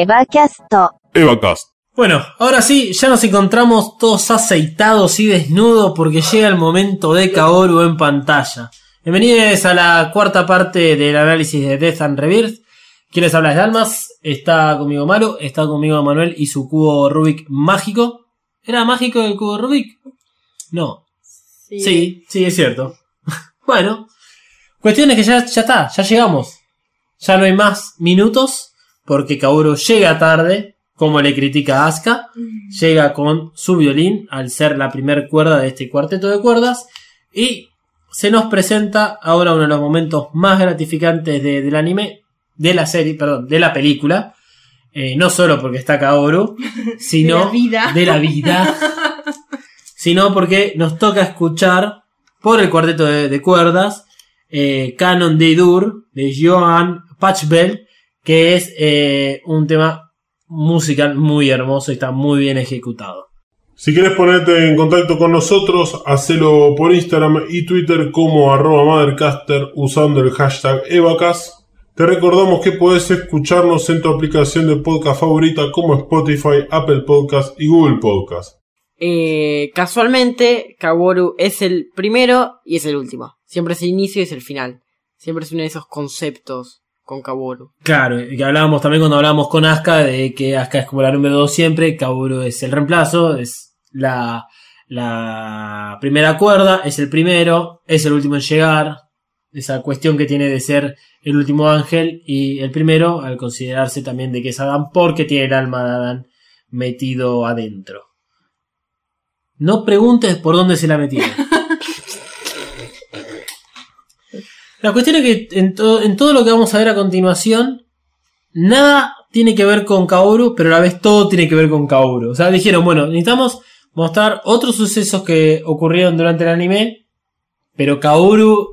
Evacast. Evacast. Bueno, ahora sí, ya nos encontramos todos aceitados y desnudos porque llega el momento de Kaoru en pantalla. Bienvenidos a la cuarta parte del análisis de Death and Rebirth. ¿Quién les habla es Está conmigo Malo, está conmigo Manuel y su cubo Rubik mágico. ¿Era mágico el cubo Rubik? No. Sí, sí, sí es cierto. bueno, cuestiones que ya, ya está, ya llegamos. Ya no hay más minutos porque Kaoru llega tarde, como le critica a Asuka. Llega con su violín al ser la primer cuerda de este cuarteto de cuerdas y se nos presenta ahora uno de los momentos más gratificantes de- del anime, de la serie, perdón, de la película. Eh, no solo porque está Kaoru, sino De la vida. de la vida, sino porque nos toca escuchar por el cuarteto de, de cuerdas eh, Canon de Dur de Johan Pachbel, que es eh, un tema musical muy hermoso y está muy bien ejecutado. Si quieres ponerte en contacto con nosotros, hacelo por Instagram y Twitter como arroba Mothercaster usando el hashtag Evacast. Te recordamos que puedes escucharnos en tu aplicación de podcast favorita como Spotify, Apple Podcast y Google Podcast. Eh, casualmente, Kaworu es el primero y es el último. Siempre es el inicio y es el final. Siempre es uno de esos conceptos con Kaworu. Claro, y que hablábamos también cuando hablábamos con Asuka de que Asuka es como la número 2 siempre, Kaoru es el reemplazo, es la, la primera cuerda, es el primero, es el último en llegar, esa cuestión que tiene de ser el último ángel y el primero al considerarse también de que es Adán porque tiene el alma de Adán metido adentro. No preguntes por dónde se la metieron. La cuestión es que en, to- en todo lo que vamos a ver a continuación, nada tiene que ver con Kaoru, pero a la vez todo tiene que ver con Kaoru. O sea, dijeron, bueno, necesitamos mostrar otros sucesos que ocurrieron durante el anime, pero Kaoru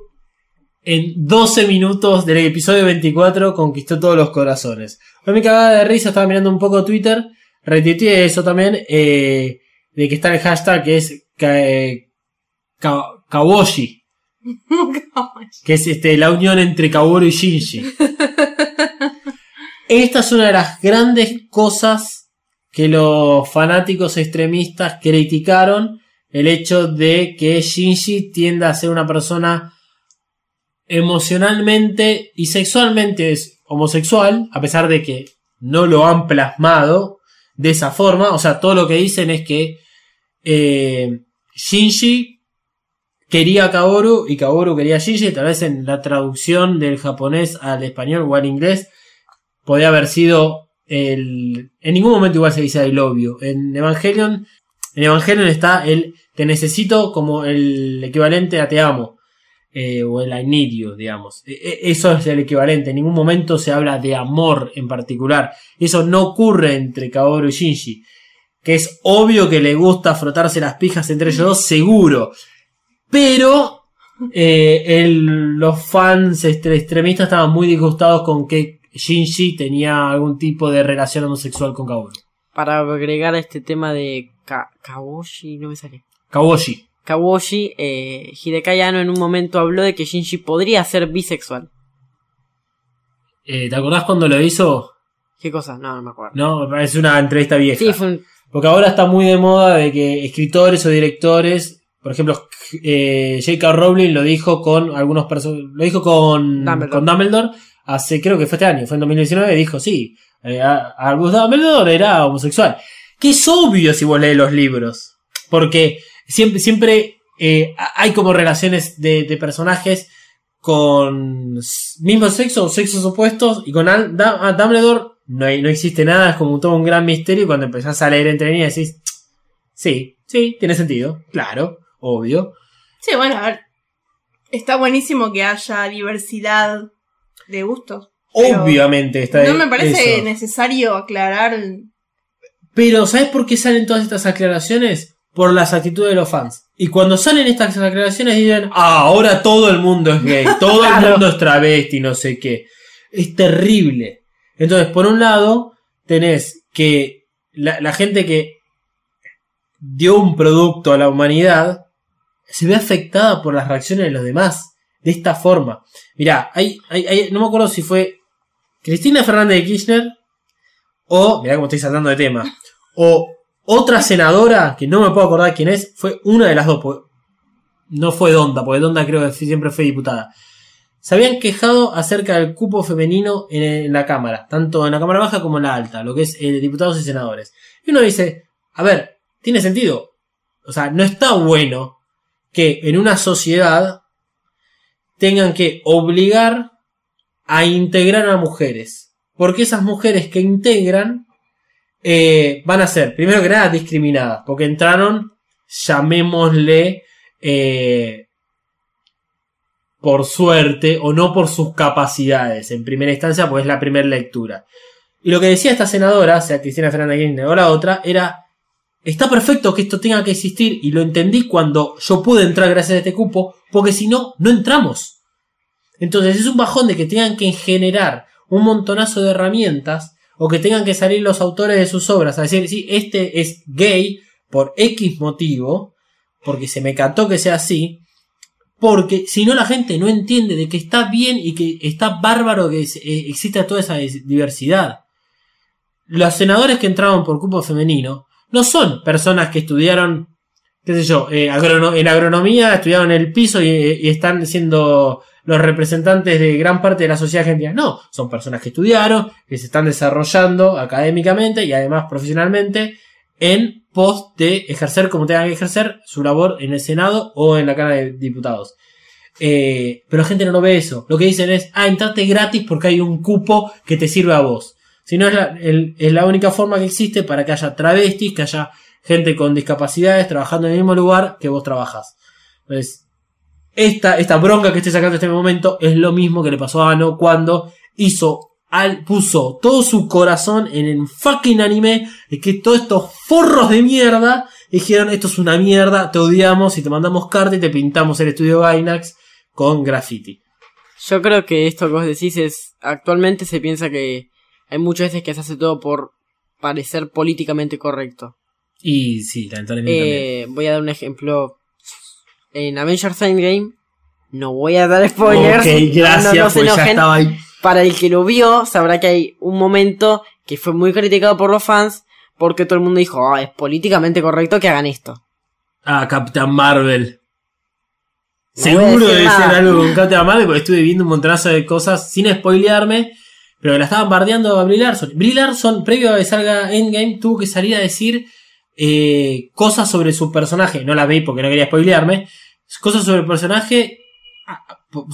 en 12 minutos del episodio 24 conquistó todos los corazones. Hoy me cagaba de risa, estaba mirando un poco Twitter, retuiteé eso también, eh, de que está el hashtag que es ka- eh, ka- Kawoshi que es este, la unión entre Kaworu y Shinji. Esta es una de las grandes cosas que los fanáticos extremistas criticaron, el hecho de que Shinji tienda a ser una persona emocionalmente y sexualmente es homosexual, a pesar de que no lo han plasmado de esa forma, o sea, todo lo que dicen es que eh, Shinji quería a Kaoru y Kaoru quería a. Tal vez en la traducción del japonés al español o al inglés podía haber sido el. En ningún momento igual se dice I love you. En Evangelion, en Evangelion está el te necesito como el equivalente a te amo. eh, o el I need you, digamos. E- e- Eso es el equivalente. En ningún momento se habla de amor en particular. Eso no ocurre entre Kaoru y Shinji. Que es obvio que le gusta frotarse las pijas entre ellos dos, seguro. Pero eh, el- los fans extremistas estaban muy disgustados con que Shinji tenía algún tipo de relación homosexual con Kaoru. Para agregar a este tema de Ka- Kawoshi, no me sale. Kawoshi. Kawoshi, eh, Hidekai Anno en un momento habló de que Shinji podría ser bisexual. Eh, ¿Te acordás cuando lo hizo? ¿Qué cosa? No, no me acuerdo. No, es una entrevista vieja. Sí, fue un... Porque ahora está muy de moda de que escritores o directores, por ejemplo, eh, J.K. Rowling lo dijo con algunos personajes, lo dijo con Dumbledore. con Dumbledore hace, creo que fue este año, fue en 2019, dijo sí, eh, Albus Dumbledore era homosexual. Que es obvio si vos lees los libros, porque siempre, siempre eh, hay como relaciones de, de personajes con mismo sexo o sexos opuestos y con Al- Da- a Dumbledore no, hay- no existe nada, es como todo un gran misterio y cuando empezás a leer entre líneas decís, sí, sí, tiene sentido, claro, obvio. Sí, bueno, a ver. Está buenísimo que haya diversidad de gustos. Obviamente está No me parece eso. necesario aclarar. Pero ¿sabes por qué salen todas estas aclaraciones? Por las actitudes de los fans. Y cuando salen estas aclaraciones dicen, ah, ahora todo el mundo es gay, todo el mundo es travesti, no sé qué. Es terrible. Entonces, por un lado, tenés que la, la gente que dio un producto a la humanidad se ve afectada por las reacciones de los demás. De esta forma. Mirá, hay, hay, no me acuerdo si fue Cristina Fernández de Kirchner O, mirá cómo estoy saltando de tema. O otra senadora, que no me puedo acordar quién es, fue una de las dos. No fue Donda, porque Donda creo que siempre fue diputada. Se habían quejado acerca del cupo femenino en, en la Cámara, tanto en la Cámara Baja como en la Alta, lo que es eh, diputados y senadores. Y uno dice, a ver, tiene sentido. O sea, no está bueno que en una sociedad tengan que obligar a integrar a mujeres. Porque esas mujeres que integran eh, van a ser, primero que nada, discriminadas. Porque entraron, llamémosle, eh, por suerte o no por sus capacidades. En primera instancia, pues es la primera lectura. Y lo que decía esta senadora, sea Cristina Fernández Kirchner o la otra, era Está perfecto que esto tenga que existir y lo entendí cuando yo pude entrar gracias a este cupo, porque si no, no entramos. Entonces es un bajón de que tengan que generar un montonazo de herramientas o que tengan que salir los autores de sus obras a decir, sí, este es gay por X motivo, porque se me cantó que sea así, porque si no la gente no entiende de que está bien y que está bárbaro que eh, exista toda esa diversidad. Los senadores que entraron por cupo femenino no son personas que estudiaron, qué sé yo, eh, en agronomía, estudiaron el piso y, y están siendo los representantes de gran parte de la sociedad argentina. No, son personas que estudiaron, que se están desarrollando académicamente y además profesionalmente en pos de ejercer como tengan que ejercer su labor en el Senado o en la Cámara de Diputados. Eh, pero la gente no lo ve eso. Lo que dicen es, ah, entrate gratis porque hay un cupo que te sirve a vos. Si no es la, es la única forma que existe para que haya travestis, que haya gente con discapacidades trabajando en el mismo lugar que vos trabajas. Entonces, esta, esta bronca que estoy sacando en este momento es lo mismo que le pasó a Ano cuando hizo al, puso todo su corazón en el fucking anime de que todos estos forros de mierda dijeron esto es una mierda, te odiamos y te mandamos carta y te pintamos el estudio Gainax con graffiti. Yo creo que esto que vos decís es. Actualmente se piensa que hay muchas veces que se hace todo por parecer políticamente correcto. Y sí, lamentablemente. Eh, voy a dar un ejemplo. En Avengers Endgame. No voy a dar spoilers. Ok, gracias, no, no pues ya enojen. estaba ahí. Para el que lo vio, sabrá que hay un momento que fue muy criticado por los fans. Porque todo el mundo dijo, "Ah, es políticamente correcto que hagan esto. Ah, Captain Marvel. No Seguro debe ser algo con Captain Marvel porque estuve viendo un montonazo de cosas sin spoilearme. Pero la estaban bardeando a Brie Larson. Brie Larson, previo a que salga Endgame, tuvo que salir a decir eh, cosas sobre su personaje. No la vi porque no quería spoilearme. Cosas sobre el personaje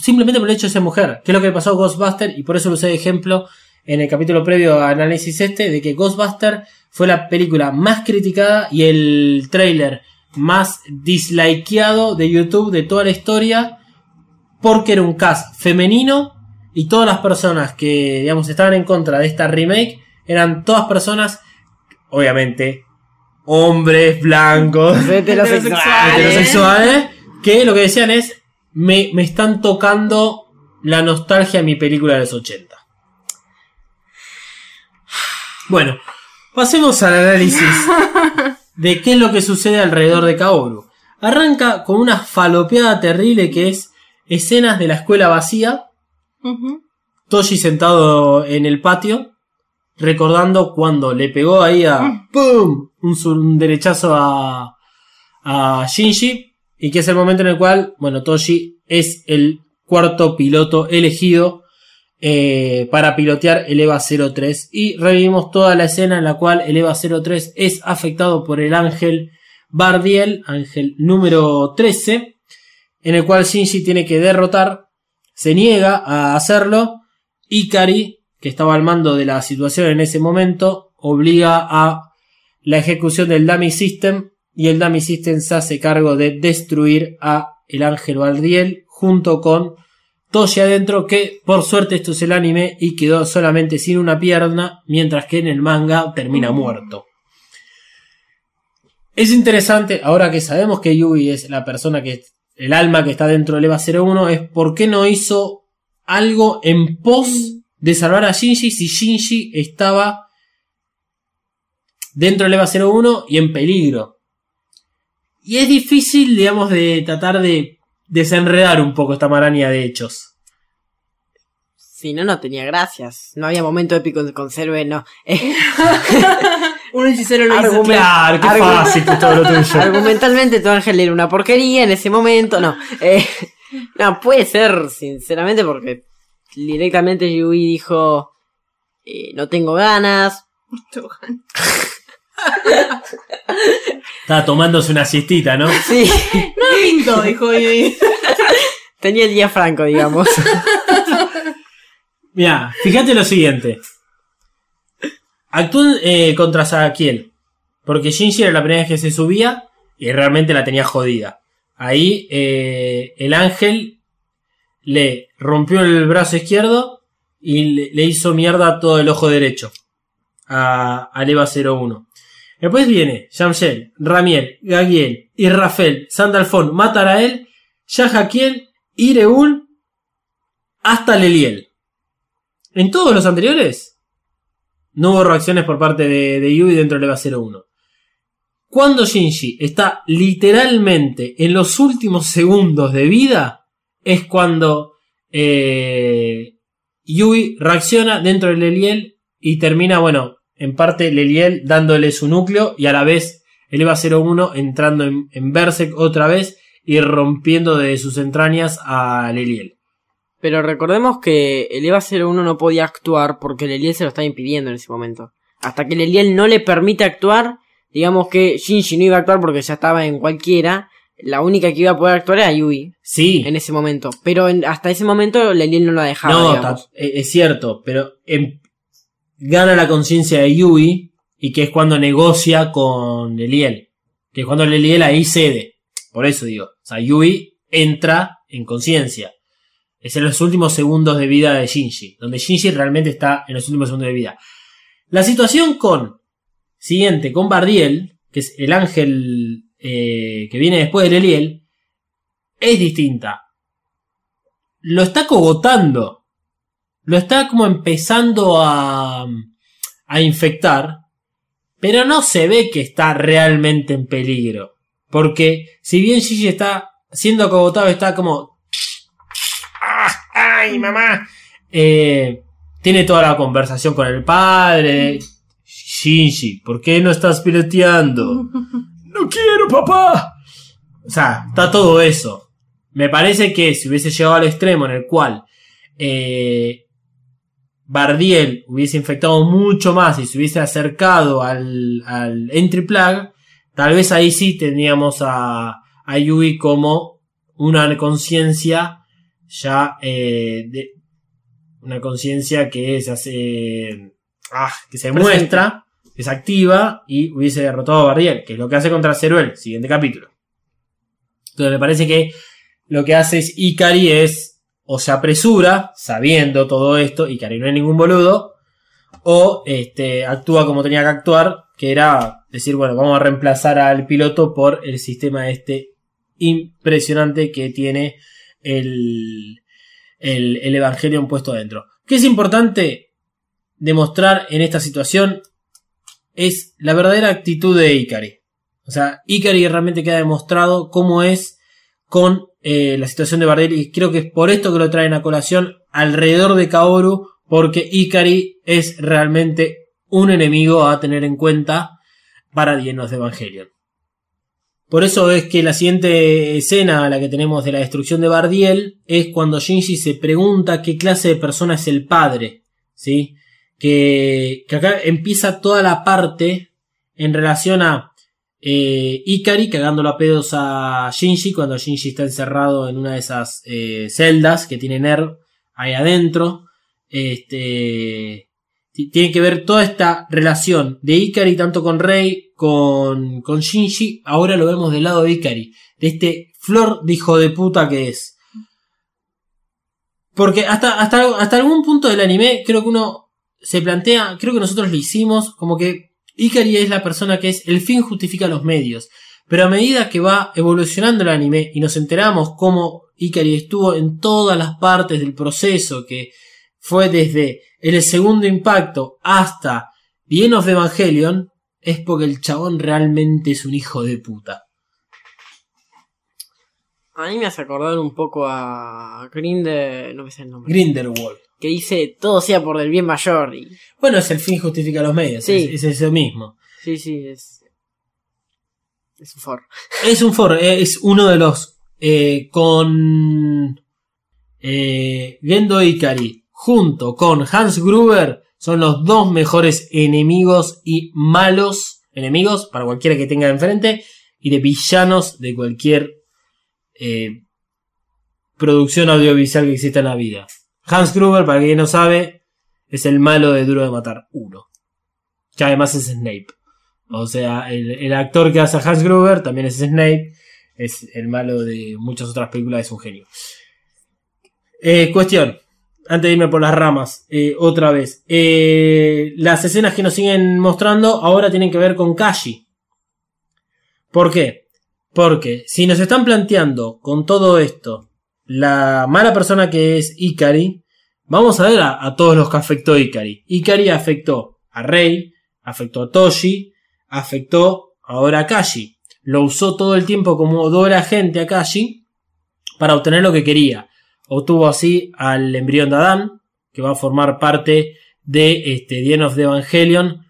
simplemente por el hecho de ser mujer. Que es lo que pasó a Ghostbuster y por eso lo usé de ejemplo en el capítulo previo a análisis este de que Ghostbuster fue la película más criticada y el trailer más dislikeado de YouTube de toda la historia porque era un cast femenino y todas las personas que digamos estaban en contra de esta remake eran todas personas obviamente hombres blancos Heterosexuales. heterosexuales que lo que decían es me, me están tocando la nostalgia de mi película de los 80 bueno pasemos al análisis de qué es lo que sucede alrededor de Kaoru arranca con una falopeada terrible que es escenas de la escuela vacía Toshi sentado en el patio, recordando cuando le pegó ahí a ¡pum! Un, un derechazo a, a Shinji, y que es el momento en el cual, bueno, Toshi es el cuarto piloto elegido eh, para pilotear el EVA 03. Y revivimos toda la escena en la cual el EVA 03 es afectado por el ángel Bardiel, ángel número 13, en el cual Shinji tiene que derrotar se niega a hacerlo. Ikari, que estaba al mando de la situación en ese momento, obliga a la ejecución del Dummy System y el Dummy System se hace cargo de destruir a el Ángel Valdiel junto con Toshi adentro que por suerte esto es el anime y quedó solamente sin una pierna mientras que en el manga termina muerto. Es interesante, ahora que sabemos que Yui es la persona que el alma que está dentro del EVA 01 es por qué no hizo algo en pos de salvar a Shinji si Shinji estaba dentro del EVA 01 y en peligro. Y es difícil, digamos, de tratar de desenredar un poco esta maraña de hechos. Si no, no tenía gracias. No había momento épico con Cerve, no. Un hechicero lo hizo. Argumen- Claro, qué fácil que es todo lo tuyo. argumentalmente, tu ángel era una porquería en ese momento. No. Eh, no, puede ser, sinceramente, porque directamente Yui dijo: eh, No tengo ganas. Tohan. Estaba tomándose una siestita, ¿no? Sí, No me pintó, dijo tenía el día franco, digamos. Mira, fíjate lo siguiente. Actúan eh, contra Sadakiel. Porque Shinji era la primera vez que se subía y realmente la tenía jodida. Ahí eh, el ángel le rompió el brazo izquierdo y le, hizo mierda todo el ojo derecho a, al EVA 01. Después viene Yamshel, Ramiel, Gagiel, Irrafel, Sandalfon, Matarael, Yahakiel, Ireul, hasta Leliel. En todos los anteriores no hubo reacciones por parte de, Yui dentro del EVA 01. Cuando Shinji está literalmente en los últimos segundos de vida, es cuando eh, Yui reacciona dentro del Leliel y termina, bueno, en parte Leliel dándole su núcleo y a la vez el EVA 01 entrando en, en Berserk otra vez y rompiendo de sus entrañas a Leliel. Pero recordemos que el EVA 01 no podía actuar porque Leliel se lo estaba impidiendo en ese momento. Hasta que Leliel no le permite actuar, digamos que Shinji no iba a actuar porque ya estaba en cualquiera. La única que iba a poder actuar era Yui Sí, en ese momento. Pero en- hasta ese momento Leliel no la dejaba. no, digamos. e- es cierto, pero em- gana la conciencia de Yui y que es cuando negocia con Leliel. Que es cuando Leliel ahí cede. Por eso digo. O sea, Yui entra en conciencia. Es en los últimos segundos de vida de Shinji. Donde Shinji realmente está en los últimos segundos de vida. La situación con. Siguiente, con Bardiel, que es el ángel eh, que viene después de Leliel, es distinta. Lo está cogotando. Lo está como empezando a, a infectar. Pero no se ve que está realmente en peligro. Porque si bien Gigi está siendo acogotado, está como... "Ah, ¡Ay, mamá! Eh, tiene toda la conversación con el padre. Shinji, ¿por qué no estás piloteando? No quiero, papá. O sea, está todo eso. Me parece que si hubiese llegado al extremo en el cual eh, Bardiel hubiese infectado mucho más y se hubiese acercado al, al Entry Plug, tal vez ahí sí tendríamos a, a Yui como una conciencia ya eh, de una conciencia que se hace ah, que se Presente. muestra que se activa y hubiese derrotado a Bardiel que es lo que hace contra Ceruel siguiente capítulo entonces me parece que lo que hace es Ikari es o se apresura sabiendo todo esto Ikari no es ningún boludo o este actúa como tenía que actuar que era decir bueno vamos a reemplazar al piloto por el sistema este impresionante que tiene el, el, el Evangelion puesto dentro. ¿Qué es importante demostrar en esta situación? Es la verdadera actitud de Ikari. O sea, Ikari realmente queda demostrado cómo es con eh, la situación de Bardiel y creo que es por esto que lo traen a colación alrededor de Kaoru porque Ikari es realmente un enemigo a tener en cuenta para llenos de Evangelion. Por eso es que la siguiente escena, la que tenemos de la destrucción de Bardiel, es cuando Shinji se pregunta qué clase de persona es el padre. ¿Sí? Que, que acá empieza toda la parte en relación a eh, Ikari cagándolo a pedos a Shinji cuando Shinji está encerrado en una de esas eh, celdas que tiene Nerv ahí adentro. Este, ti- tiene que ver toda esta relación de Ikari tanto con Rei, con, Shinji, ahora lo vemos del lado de Ikari, de este flor de hijo de puta que es. Porque hasta, hasta, hasta algún punto del anime creo que uno se plantea, creo que nosotros lo hicimos, como que Ikari es la persona que es el fin justifica los medios. Pero a medida que va evolucionando el anime y nos enteramos cómo Ikari estuvo en todas las partes del proceso, que fue desde el segundo impacto hasta The End of Evangelion, es porque el chabón realmente es un hijo de puta. A mí me hace acordar un poco a Grinder. No me sé el nombre. Grindelwald. que dice todo sea por el bien mayor. Y, Bueno, es el fin justifica los medios. Sí. Es, es eso mismo. sí, sí, es. Es un for. Es un for, eh, es uno de los eh, con eh, Gendo Ikari junto con Hans Gruber son los dos mejores enemigos y malos enemigos para cualquiera que tenga enfrente y de villanos de cualquier eh, producción audiovisual que exista en la vida. Hans Gruber, para quien no sabe, es el malo de Duro de Matar 1. Que además es Snape. O sea, el, el actor que hace a Hans Gruber también es Snape. Es el malo de muchas otras películas, es un genio. Eh, cuestión. Antes de irme por las ramas, eh, otra vez. Eh, las escenas que nos siguen mostrando ahora tienen que ver con Kashi. ¿Por qué? Porque si nos están planteando con todo esto la mala persona que es Ikari, vamos a ver a, todos los que afectó Ikari. Ikari afectó a Rei, afectó a Toshi, afectó ahora a Kashi. Lo usó todo el tiempo como doble agente a Kashi para obtener lo que quería. Obtuvo así al embrión de Adán, que va a formar parte de este The of the Evangelion,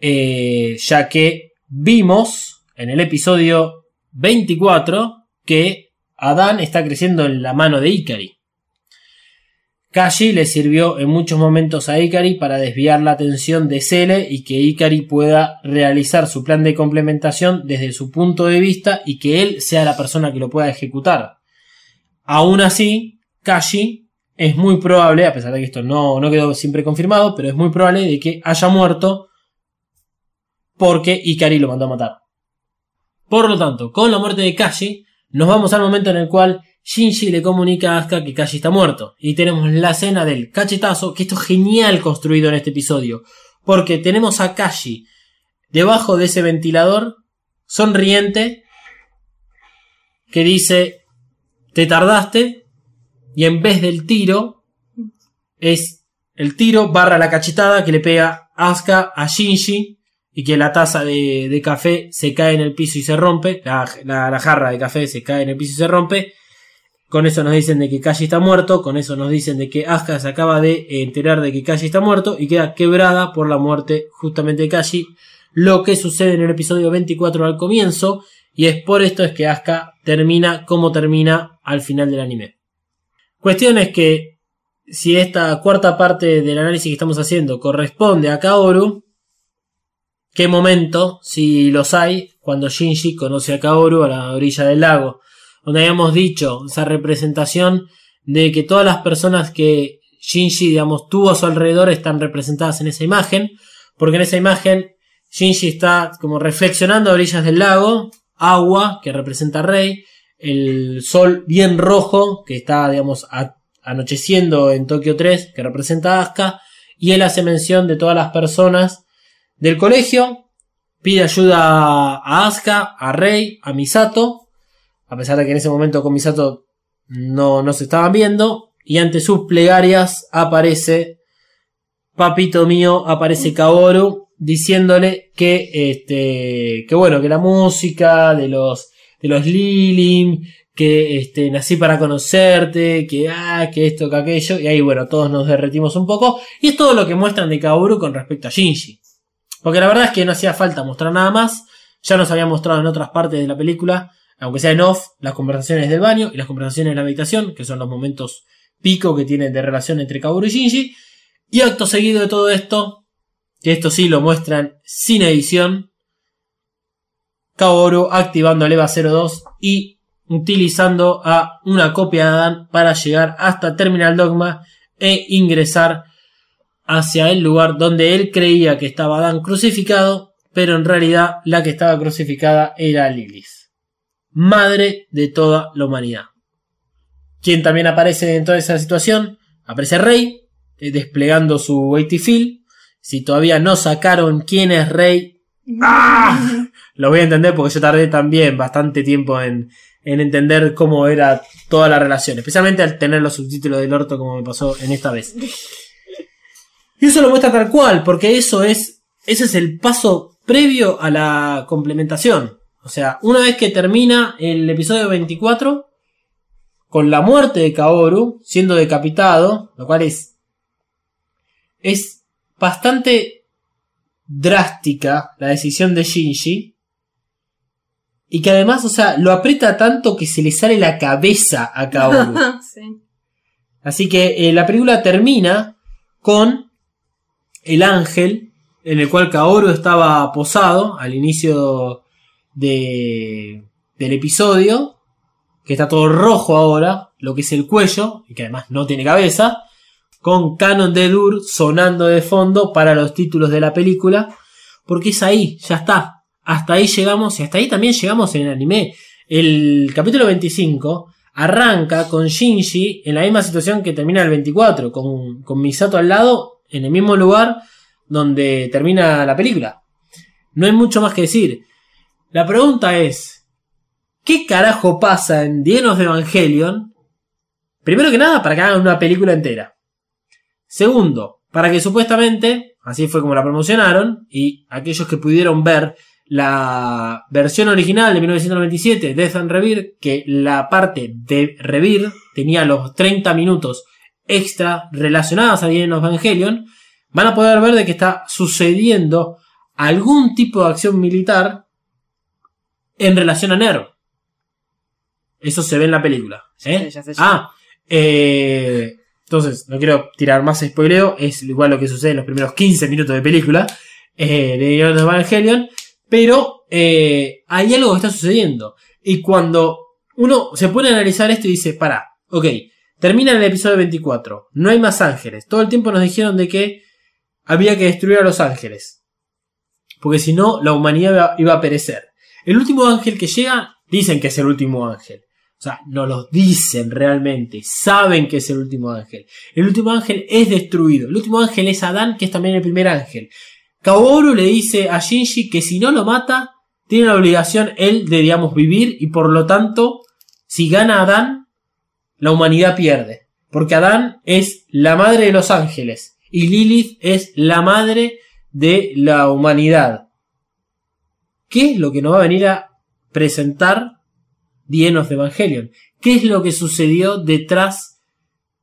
eh, ya que vimos en el episodio 24 que Adán está creciendo en la mano de Ikari. Kashi le sirvió en muchos momentos a Ikari para desviar la atención de Cele y que Ikari pueda realizar su plan de complementación desde su punto de vista y que él sea la persona que lo pueda ejecutar. Aún así, Kashi es muy probable, a pesar de que esto no, no quedó siempre confirmado, pero es muy probable de que haya muerto porque Ikari lo mandó a matar. Por lo tanto, con la muerte de Kashi, nos vamos al momento en el cual Shinji le comunica a Asuka que Kashi está muerto. Y tenemos la escena del cachetazo, que esto es genial construido en este episodio. Porque tenemos a Kashi debajo de ese ventilador, sonriente, que dice, te tardaste, y en vez del tiro, es el tiro barra la cachetada que le pega Asuka a Shinji, y que la taza de, café se cae en el piso y se rompe, la, la- la jarra de café se cae en el piso y se rompe, con eso nos dicen de que Kashi está muerto, con eso nos dicen de que Asuka se acaba de enterar de que Kashi está muerto y queda quebrada por la muerte justamente de Kashi, lo que sucede en el episodio 24 al comienzo, y es por esto es que Asuka termina como termina al final del anime. Cuestión es que si esta cuarta parte del análisis que estamos haciendo corresponde a Kaoru, ¿qué momento, si los hay, cuando Shinji conoce a Kaoru a la orilla del lago? donde habíamos dicho esa representación de que todas las personas que Shinji, digamos, tuvo a su alrededor están representadas en esa imagen, porque en esa imagen Shinji está como reflexionando a orillas del lago, agua, que representa a Rei, el sol bien rojo, que está, digamos, anocheciendo en Tokio 3, que representa a Asuka, y él hace mención de todas las personas del colegio, pide ayuda a Asuka, a Rei, a Misato, a pesar de que en ese momento con Misato no, no se estaban viendo, y ante sus plegarias aparece, papito mío, aparece Kaoru, diciéndole que, este, que bueno, que la música de los, de los Lilim, que este, nací para conocerte, que ah, que esto, que aquello, y ahí bueno, todos nos derretimos un poco, y es todo lo que muestran de Kaoru con respecto a Shinji. Porque la verdad es que no hacía falta mostrar nada más, ya nos había mostrado en otras partes de la película, aunque sea en off, las conversaciones del baño y las conversaciones en la habitación, que son los momentos pico que tienen de relación entre Kaoru y Shinji. Y acto seguido de todo esto, que esto sí lo muestran sin edición, Kaoru activando el EVA 02 y utilizando a una copia de Adán para llegar hasta Terminal Dogma e ingresar hacia el lugar donde él creía que estaba Adán crucificado, pero en realidad la que estaba crucificada era Lilith madre de toda la humanidad. Quien también aparece en toda esa situación, aparece Rey, eh, desplegando su Field. Si todavía no sacaron quién es Rey, ¡ah! lo voy a entender porque yo tardé también bastante tiempo en, en entender cómo era toda la relación, especialmente al tener los subtítulos del orto como me pasó en esta vez. Y eso lo muestra tal cual, porque eso es, ese es el paso previo a la complementación. O sea, una vez que termina el episodio 24, con la muerte de Kaoru, siendo decapitado, lo cual es es bastante drástica la decisión de Shinji. Y que además, o sea, lo aprieta tanto que se le sale la cabeza a Kaoru. sí. Así que eh, la película termina con el ángel en el cual Kaoru estaba posado al inicio de, del episodio, que está todo rojo ahora, lo que es el cuello, y que además no tiene cabeza, con Canon de Dur sonando de fondo para los títulos de la película, porque es ahí, ya está. Hasta ahí llegamos y hasta ahí también llegamos en el anime. El capítulo 25 arranca con Shinji en la misma situación que termina el 24, con, Misato al lado, en el mismo lugar donde termina la película. No hay mucho más que decir. La pregunta es, ¿qué carajo pasa en Dienos de Evangelion? Primero que nada, para que hagan una película entera. Segundo, para que supuestamente, así fue como la promocionaron, y aquellos que pudieron ver la versión original de 1997, Death and Revere, que la parte de Revere tenía los 30 minutos extra relacionados a Dienos Evangelion, van a poder ver de que está sucediendo algún tipo de acción militar en relación a Nero. Eso se ve en la película. ¿eh? Sí. Ah, eh, entonces, no quiero tirar más spoileo, es igual lo que sucede en los primeros 15 minutos de película eh, de Evangelion, pero eh, hay algo que está sucediendo. Y cuando uno se pone a analizar esto y dice, para, ok, termina el episodio 24, no hay más ángeles, todo el tiempo nos dijeron de que había que destruir a los ángeles, porque si no, la humanidad iba- iba a perecer. El último ángel que llega, dicen que es el último ángel. O sea, no los dicen realmente, saben que es el último ángel. El último ángel es destruido. El último ángel es Adán, que es también el primer ángel. Kaoru le dice a Shinji que si no lo mata, tiene la obligación él de, digamos, vivir y por lo tanto, si gana Adán, la humanidad pierde. Porque Adán es la madre de los ángeles y Lilith es la madre de la humanidad. ¿Qué es lo que nos va a venir a presentar Dienos de Evangelion? ¿Qué es lo que sucedió detrás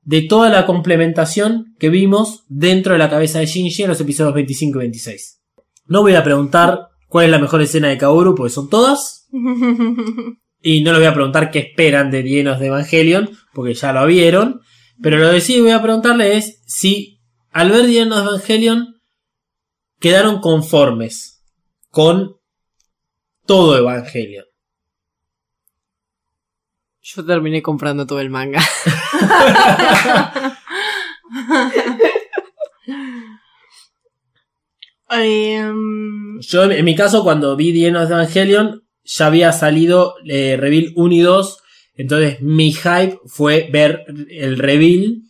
de toda la complementación que vimos dentro de la cabeza de Shinji en los episodios 25 y 26? No voy a preguntar cuál es la mejor escena de Kaoru, porque son todas. Y no les voy a preguntar qué esperan de Dienos de Evangelion, porque ya lo vieron. Pero lo que sí voy a preguntarle es si al ver Dienos de Evangelion quedaron conformes con todo Evangelion. Yo terminé comprando todo el manga. Em, Yo, en mi caso, cuando vi Dienos de Evangelion, ya había salido eh, Reveal 1 y 2. Entonces, mi hype fue ver el Reveal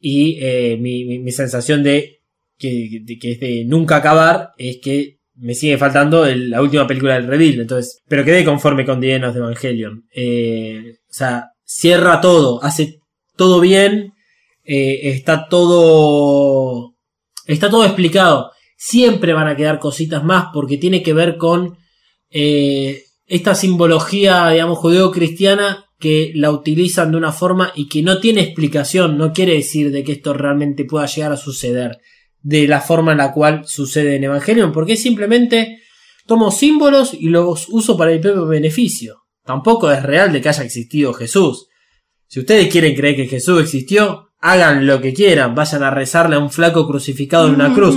y eh, mi, mi- mi sensación de que, de que es de nunca acabar es que me sigue faltando la última película del Reveal. Entonces, pero quedé conforme con Dienos de Evangelion. Eh, o sea, cierra todo, hace todo bien, eh, está todo. Está todo explicado. Siempre van a quedar cositas más porque tiene que ver con eh, esta simbología, digamos, judeo-cristiana que la utilizan de una forma y que no tiene explicación, no quiere decir de que esto realmente pueda llegar a suceder de la forma en la cual sucede en Evangelion, porque simplemente tomo símbolos y los uso para mi propio beneficio. Tampoco es real de que haya existido Jesús. Si ustedes quieren creer que Jesús existió, hagan lo que quieran, vayan a rezarle a un flaco crucificado en una cruz.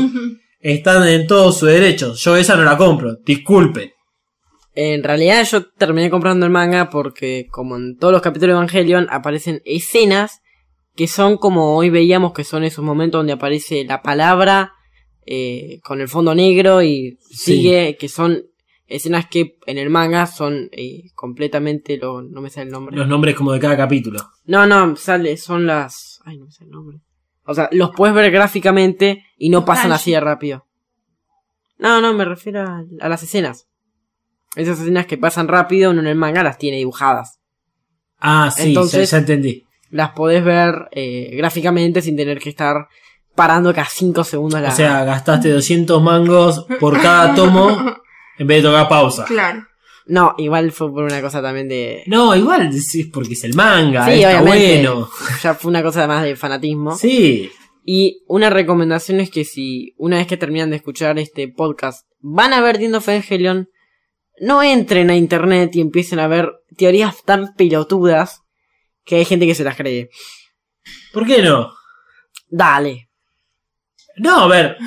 Están en todo su derecho. Yo esa no la compro. Disculpen. En realidad yo terminé comprando el manga porque como en todos los capítulos de Evangelion aparecen escenas que son como hoy veíamos que son esos momentos donde aparece la palabra eh, con el fondo negro y Sí. sigue que son escenas que en el manga son eh, completamente lo no me sale el nombre. Los nombres como de cada capítulo. No, no, sale, son las... Ay, no me sale el nombre. O sea, los puedes ver gráficamente y no pasan así de rápido. No, no, me refiero a, a las escenas. Esas escenas que pasan rápido, uno en el manga las tiene dibujadas. Ah, sí, Entonces- ya, ya entendí. Las podés ver eh, gráficamente sin tener que estar parando cada 5 segundos la... O sea, gastaste 200 mangos por cada tomo en vez de tocar pausa. Claro. No, igual fue por una cosa también de... No, igual es porque es el manga, sí, está obviamente. bueno. Ya fue una cosa más de fanatismo. Sí, Y una recomendación es que si una vez que terminan de escuchar este podcast van a ver The End of Evangelion, no entren a internet y empiecen a ver teorías tan pelotudas que hay gente que se las cree. ¿Por qué no? Dale. No, a ver,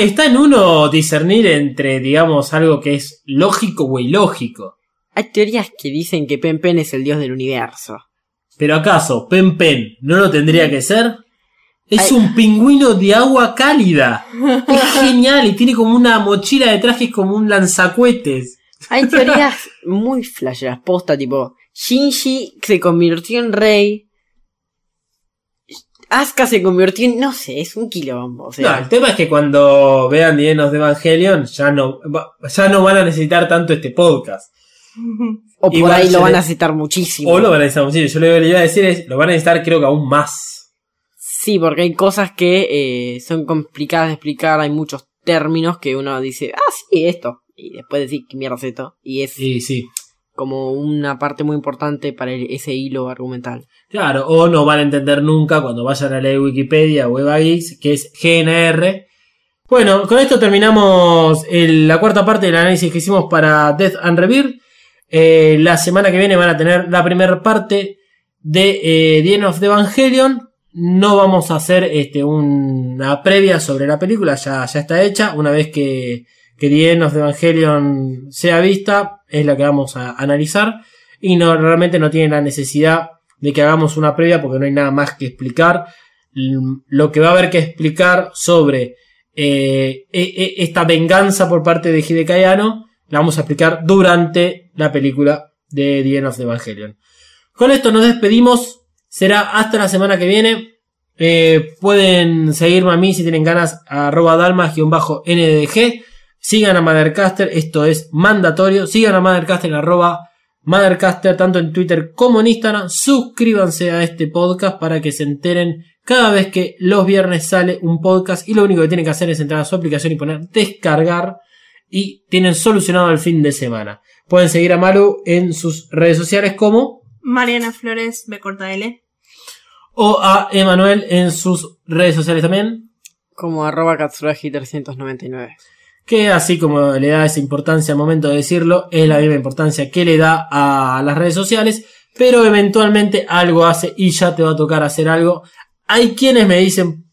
está en uno discernir entre, digamos, algo que es lógico o ilógico. Hay teorías que dicen que Pen Pen es el dios del universo. Pero acaso, Pen Pen, ¿no lo tendría que ser? Es Ay. un pingüino de agua cálida. Es genial y tiene como una mochila de trajes como un lanzacuetes. Hay teorías muy flasheras, posta, tipo, Shinji se convirtió en rey. Asuka se convirtió en, no sé, es un quilombo, o sea. No, el tema es que cuando vean Dienos de Evangelion ya no, va- ya no van a necesitar tanto este podcast. o por igual ahí lo van a citar muchísimo. O lo van a necesitar muchísimo. Yo lo que le iba a decir es, lo van a necesitar creo que aún más. Sí, porque hay cosas que eh, son complicadas de explicar, hay muchos términos que uno dice, ah, sí, esto. Y después decir, ¿qué mierda es esto? Y es Sí, sí. Como una parte muy importante para el- ese hilo argumental. Claro, o no van a entender nunca cuando vayan a leer Wikipedia o Eva Geeks, que es GNR. Bueno, con esto terminamos la cuarta parte del análisis que hicimos para Death and Rebirth. Eh, la semana que viene van a tener la primera parte de eh, The End of the Evangelion. No vamos a hacer este, una previa sobre la película, ya, ya está hecha. Una vez que, que The End of Evangelion sea vista, es la que vamos a analizar. Y no, realmente no tiene la necesidad de que hagamos una previa porque no hay nada más que explicar. Lo que va a haber que explicar sobre eh, e- e- esta venganza por parte de Hideki Anno la vamos a explicar durante la película de The End of Evangelion. Con esto nos despedimos. Será hasta la semana que viene. Eh, pueden seguirme a mí si tienen ganas arroba dalmas-ndg. Sigan a Mothercaster, esto es mandatorio. Sigan a Mothercaster arroba Mothercaster tanto en Twitter como en Instagram. Suscríbanse a este podcast para que se enteren cada vez que los viernes sale un podcast y lo único que tienen que hacer es entrar a su aplicación y poner descargar y tienen solucionado el fin de semana. Pueden seguir a Malu en sus redes sociales como Mariana Flores, B corta L. o a Emanuel en sus redes sociales también. Como arroba Katsuragi 399. Que así como le da esa importancia al momento de decirlo, es la misma importancia que le da a las redes sociales, pero eventualmente algo hace y ya te va a tocar hacer algo. Hay quienes me dicen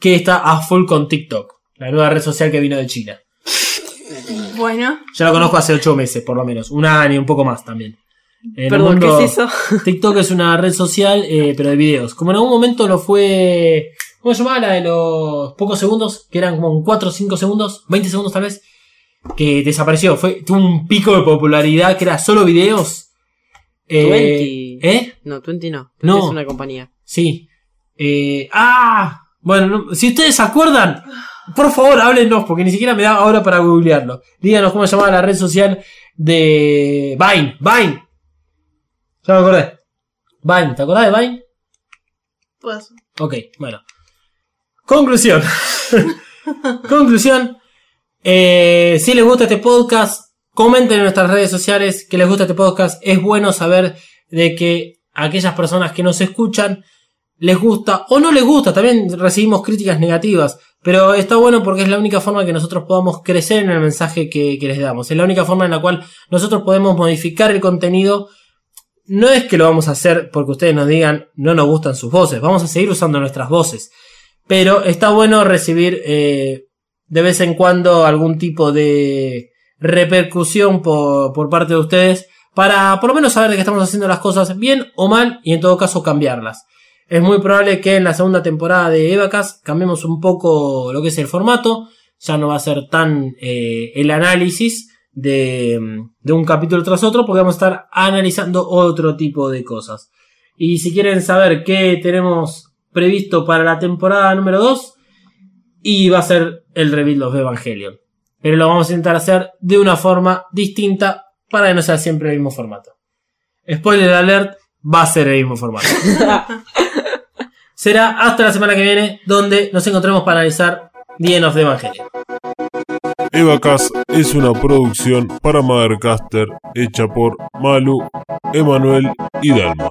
que está a full con TikTok, la nueva red social que vino de China. Bueno, Ya lo conozco hace ocho meses, por lo menos, un año, un poco más también. En Perdón, mundo- ¿qué es eso? TikTok es una red social, eh, pero de videos. Como en algún momento lo fue. ¿Cómo se llamaba la de los pocos segundos? Que eran como 4 o 5 segundos, 20 segundos tal vez. Que desapareció. Fue, tuvo un pico de popularidad que era solo videos. Eh, 20. ¿Eh? No, 20 no. 20 No. es una compañía. Sí. Eh, ¡Ah! Bueno, no- si ustedes se acuerdan, por favor háblenos, porque ni siquiera me da ahora para googlearlo. Díganos cómo se llamaba la red social de Vine. Vine. Ya me acordé. Vine, ¿te acordás de Vine? pues Ok, bueno. Conclusión. Conclusión. Eh, si les gusta este podcast, comenten en nuestras redes sociales que les gusta este podcast. Es bueno saber de que aquellas personas que nos escuchan les gusta o no les gusta. También recibimos críticas negativas. Pero está bueno porque es la única forma que nosotros podamos crecer en el mensaje que, que les damos. Es la única forma en la cual nosotros podemos modificar el contenido no es que lo vamos a hacer porque ustedes nos digan no nos gustan sus voces, vamos a seguir usando nuestras voces. Pero está bueno recibir eh, de vez en cuando algún tipo de repercusión por, por parte de ustedes para por lo menos saber de que estamos haciendo las cosas bien o mal y en todo caso cambiarlas. Es muy probable que en la segunda temporada de Evacas cambiemos un poco lo que es el formato, ya no va a ser tan eh, el análisis de, de un capítulo tras otro, porque vamos a estar analizando otro tipo de cosas. Y si quieren saber qué tenemos previsto para la temporada número 2, y va a ser el Rebuild of Evangelion. Pero lo vamos a intentar hacer de una forma distinta para que no sea siempre el mismo formato. Spoiler alert, va a ser el mismo formato. Será hasta la semana que viene, donde nos encontremos para analizar The End of the Evangelion. Evacast es una producción para Mothercaster hecha por Malu, Emanuel y Dalmas.